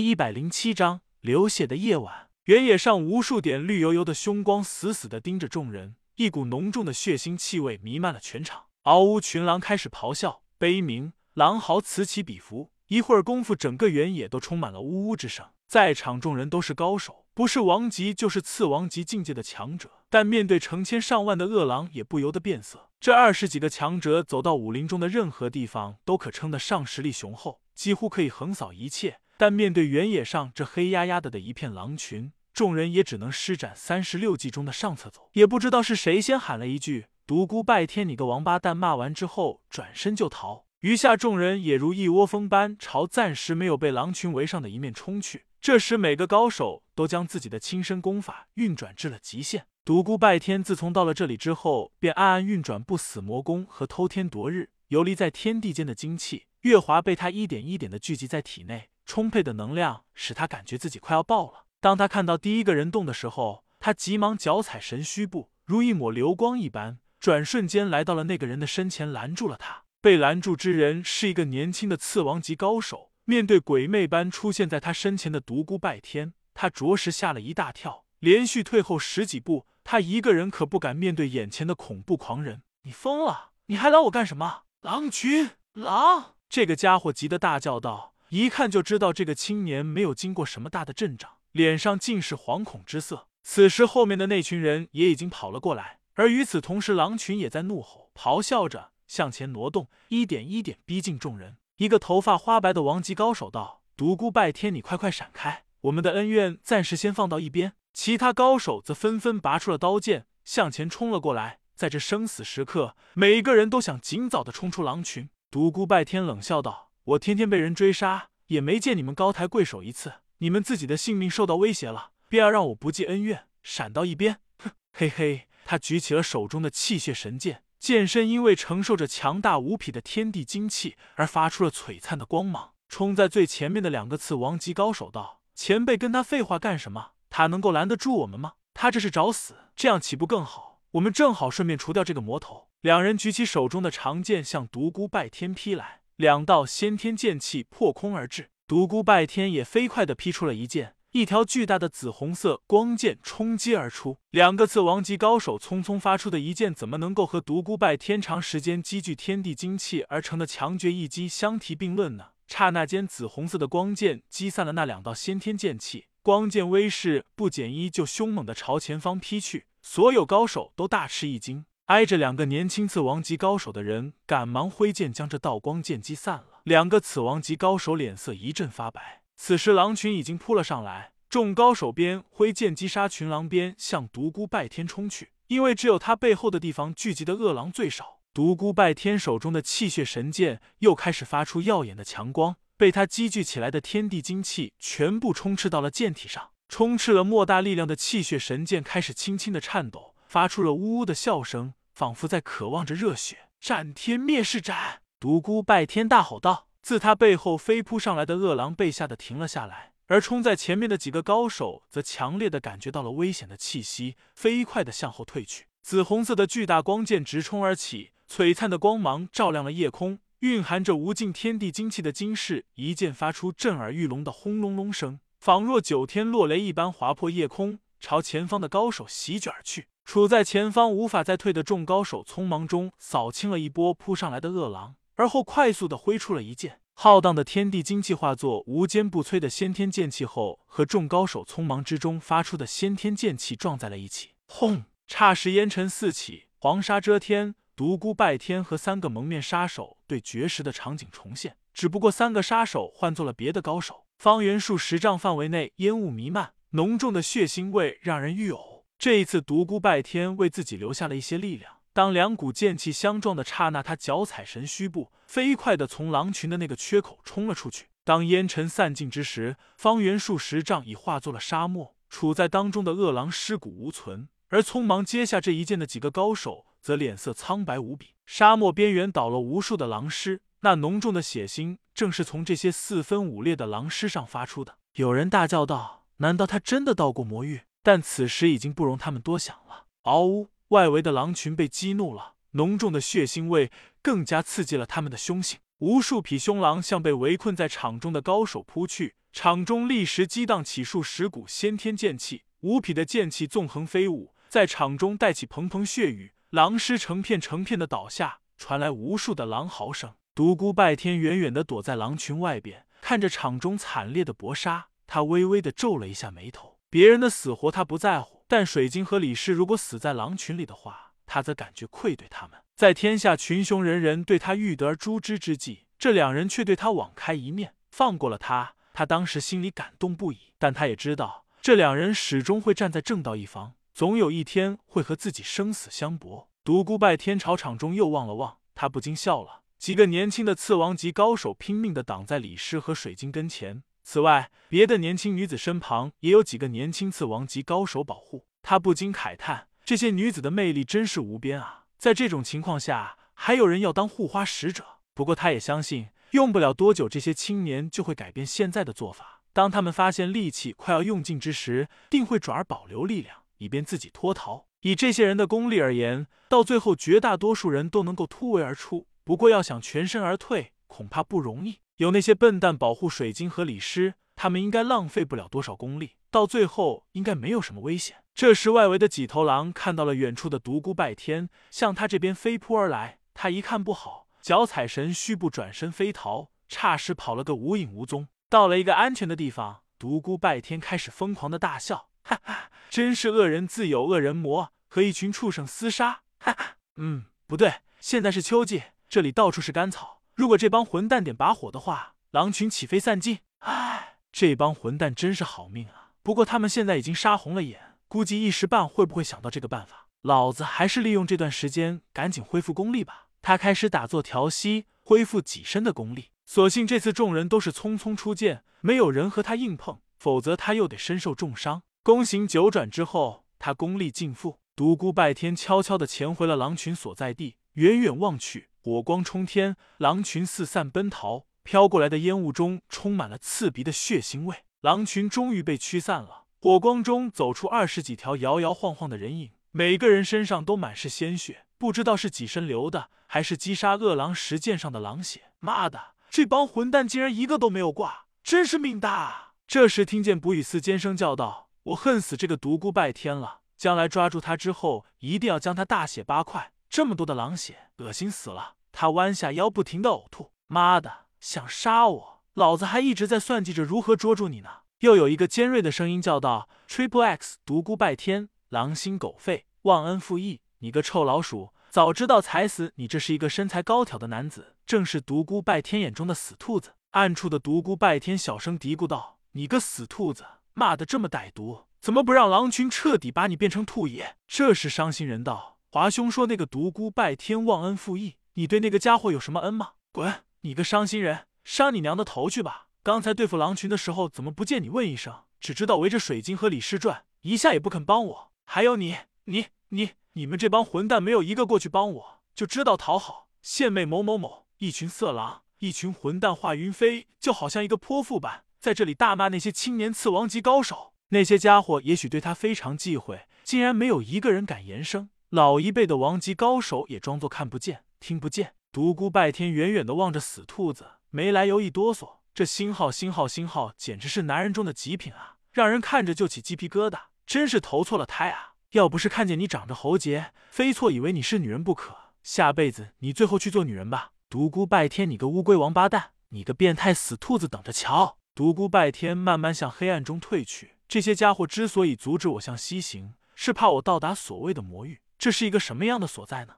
一百零七章流血的夜晚。原野上无数点绿油油的凶光死死的盯着众人，一股浓重的血腥气味弥漫了全场。嗷呜！群狼开始咆哮、悲鸣，狼嚎此起彼伏。一会儿功夫，整个原野都充满了呜呜之声。在场众人都是高手，不是王级就是次王级境界的强者，但面对成千上万的恶狼，也不由得变色。这二十几个强者走到武林中的任何地方，都可称得上实力雄厚，几乎可以横扫一切。但面对原野上这黑压压的的一片狼群，众人也只能施展三十六计中的上策走。也不知道是谁先喊了一句“独孤拜天，你个王八蛋”，骂完之后转身就逃。余下众人也如一窝蜂般朝暂时没有被狼群围上的一面冲去。这时，每个高手都将自己的亲身功法运转至了极限。独孤拜天自从到了这里之后，便暗暗运转不死魔功和偷天夺日、游离在天地间的精气。月华被他一点一点的聚集在体内。充沛的能量使他感觉自己快要爆了。当他看到第一个人动的时候，他急忙脚踩神虚步，如一抹流光一般，转瞬间来到了那个人的身前，拦住了他。被拦住之人是一个年轻的次王级高手。面对鬼魅般出现在他身前的独孤拜天，他着实吓了一大跳，连续退后十几步。他一个人可不敢面对眼前的恐怖狂人。你疯了？你还拦我干什么？狼群，狼！这个家伙急得大叫道。一看就知道这个青年没有经过什么大的阵仗，脸上尽是惶恐之色。此时后面的那群人也已经跑了过来，而与此同时，狼群也在怒吼、咆哮着向前挪动，一点一点逼近众人。一个头发花白的王级高手道：“独孤拜天，你快快闪开，我们的恩怨暂时先放到一边。”其他高手则纷纷拔出了刀剑，向前冲了过来。在这生死时刻，每一个人都想尽早的冲出狼群。独孤拜天冷笑道。我天天被人追杀，也没见你们高抬贵手一次。你们自己的性命受到威胁了，便要让我不计恩怨，闪到一边？哼，嘿嘿。他举起了手中的气血神剑，剑身因为承受着强大无匹的天地精气而发出了璀璨的光芒。冲在最前面的两个次王级高手道：“前辈跟他废话干什么？他能够拦得住我们吗？他这是找死！这样岂不更好？我们正好顺便除掉这个魔头。”两人举起手中的长剑，向独孤拜天劈来。两道先天剑气破空而至，独孤拜天也飞快地劈出了一剑，一条巨大的紫红色光剑冲击而出。两个次王级高手匆匆发出的一剑，怎么能够和独孤拜天长时间积聚天地精气而成的强绝一击相提并论呢？刹那间，紫红色的光剑击散了那两道先天剑气，光剑威势不减，依旧凶猛地朝前方劈去。所有高手都大吃一惊。挨着两个年轻次王级高手的人，赶忙挥剑将这道光剑击散了。两个次王级高手脸色一阵发白。此时狼群已经扑了上来，众高手边挥剑击杀群狼，边向独孤拜天冲去。因为只有他背后的地方聚集的恶狼最少。独孤拜天手中的气血神剑又开始发出耀眼的强光，被他积聚起来的天地精气全部充斥到了剑体上。充斥了莫大力量的气血神剑开始轻轻的颤抖，发出了呜呜的笑声。仿佛在渴望着热血，斩天灭世斩！独孤拜天大吼道。自他背后飞扑上来的恶狼被吓得停了下来，而冲在前面的几个高手则强烈的感觉到了危险的气息，飞快的向后退去。紫红色的巨大光剑直冲而起，璀璨的光芒照亮了夜空，蕴含着无尽天地精气的金势，一剑发出震耳欲聋的轰隆隆声，仿若九天落雷一般划破夜空，朝前方的高手席卷而去。处在前方无法再退的众高手，匆忙中扫清了一波扑上来的恶狼，而后快速的挥出了一剑。浩荡的天地精气化作无坚不摧的先天剑气后，和众高手匆忙之中发出的先天剑气撞在了一起。轰！霎时烟尘四起，黄沙遮天。独孤拜天和三个蒙面杀手对决时的场景重现，只不过三个杀手换做了别的高手。方圆数十丈范围内烟雾弥漫，浓重的血腥味让人欲呕。这一次，独孤拜天为自己留下了一些力量。当两股剑气相撞的刹那，他脚踩神虚步，飞快的从狼群的那个缺口冲了出去。当烟尘散尽之时，方圆数十丈已化作了沙漠，处在当中的恶狼尸骨无存，而匆忙接下这一剑的几个高手则脸色苍白无比。沙漠边缘倒了无数的狼尸，那浓重的血腥正是从这些四分五裂的狼尸上发出的。有人大叫道：“难道他真的到过魔域？”但此时已经不容他们多想了。嗷呜！外围的狼群被激怒了，浓重的血腥味更加刺激了他们的凶性。无数匹凶狼向被围困在场中的高手扑去，场中立时激荡起数十股先天剑气，无匹的剑气纵横飞舞，在场中带起蓬蓬血雨，狼尸成片成片的倒下，传来无数的狼嚎声。独孤拜天远远的躲在狼群外边，看着场中惨烈的搏杀，他微微的皱了一下眉头。别人的死活他不在乎，但水晶和李氏如果死在狼群里的话，他则感觉愧对他们。在天下群雄人人对他欲得而诛之之际，这两人却对他网开一面，放过了他。他当时心里感动不已，但他也知道，这两人始终会站在正道一方，总有一天会和自己生死相搏。独孤拜天朝场中又望了望，他不禁笑了。几个年轻的刺王级高手拼命的挡在李师和水晶跟前，此外，别的年轻女子身旁也有几个年轻刺王级高手保护。他不禁慨叹：这些女子的魅力真是无边啊！在这种情况下，还有人要当护花使者。不过，他也相信。用不了多久，这些青年就会改变现在的做法。当他们发现力气快要用尽之时，定会转而保留力量，以便自己脱逃。以这些人的功力而言，到最后绝大多数人都能够突围而出。不过，要想全身而退，恐怕不容易。有那些笨蛋保护水晶和李师，他们应该浪费不了多少功力，到最后应该没有什么危险。这时，外围的几头狼看到了远处的独孤拜天向他这边飞扑而来，他一看不好。脚踩神虚步转身飞逃，差时跑了个无影无踪。到了一个安全的地方，独孤拜天开始疯狂的大笑，哈哈，真是恶人自有恶人磨，和一群畜生厮杀，哈哈。嗯，不对，现在是秋季，这里到处是干草。如果这帮混蛋点把火的话，狼群起飞散尽。唉，这帮混蛋真是好命啊！不过他们现在已经杀红了眼，估计一时半会不会想到这个办法。老子还是利用这段时间赶紧恢复功力吧。他开始打坐调息，恢复己身的功力。所幸这次众人都是匆匆出剑，没有人和他硬碰，否则他又得身受重伤。功行九转之后，他功力尽复。独孤拜天悄悄地潜回了狼群所在地，远远望去，火光冲天，狼群四散奔逃，飘过来的烟雾中充满了刺鼻的血腥味。狼群终于被驱散了，火光中走出二十几条摇摇晃晃的人影，每个人身上都满是鲜血。不知道是几身流的，还是击杀恶狼石剑上的狼血。妈的，这帮混蛋竟然一个都没有挂，真是命大！啊！这时听见卜雨寺尖声叫道：“我恨死这个独孤拜天了！将来抓住他之后，一定要将他大卸八块。这么多的狼血，恶心死了！”他弯下腰，不停的呕吐。妈的，想杀我？老子还一直在算计着如何捉住你呢。又有一个尖锐的声音叫道：“Triple X，独孤拜天，狼心狗肺，忘恩负义。”你个臭老鼠，早知道踩死你！这是一个身材高挑的男子，正是独孤拜天眼中的死兔子。暗处的独孤拜天小声嘀咕道：“你个死兔子，骂的这么歹毒，怎么不让狼群彻底把你变成兔爷？”这时伤心人道：“华兄说那个独孤拜天忘恩负义，你对那个家伙有什么恩吗？滚！你个伤心人，伤你娘的头去吧！刚才对付狼群的时候，怎么不见你问一声？只知道围着水晶和李氏转，一下也不肯帮我。还有你，你，你。”你们这帮混蛋没有一个过去帮我，就知道讨好。献媚某某某，一群色狼，一群混蛋。华云飞就好像一个泼妇般，在这里大骂那些青年次王级高手。那些家伙也许对他非常忌讳，竟然没有一个人敢言声。老一辈的王级高手也装作看不见、听不见。独孤拜天远远的望着死兔子，没来由一哆嗦。这星号星号星号，简直是男人中的极品啊，让人看着就起鸡皮疙瘩，真是投错了胎啊！要不是看见你长着喉结，非错以为你是女人不可。下辈子你最后去做女人吧！独孤拜天，你个乌龟王八蛋，你个变态死兔子，等着瞧！独孤拜天慢慢向黑暗中退去。这些家伙之所以阻止我向西行，是怕我到达所谓的魔域。这是一个什么样的所在呢？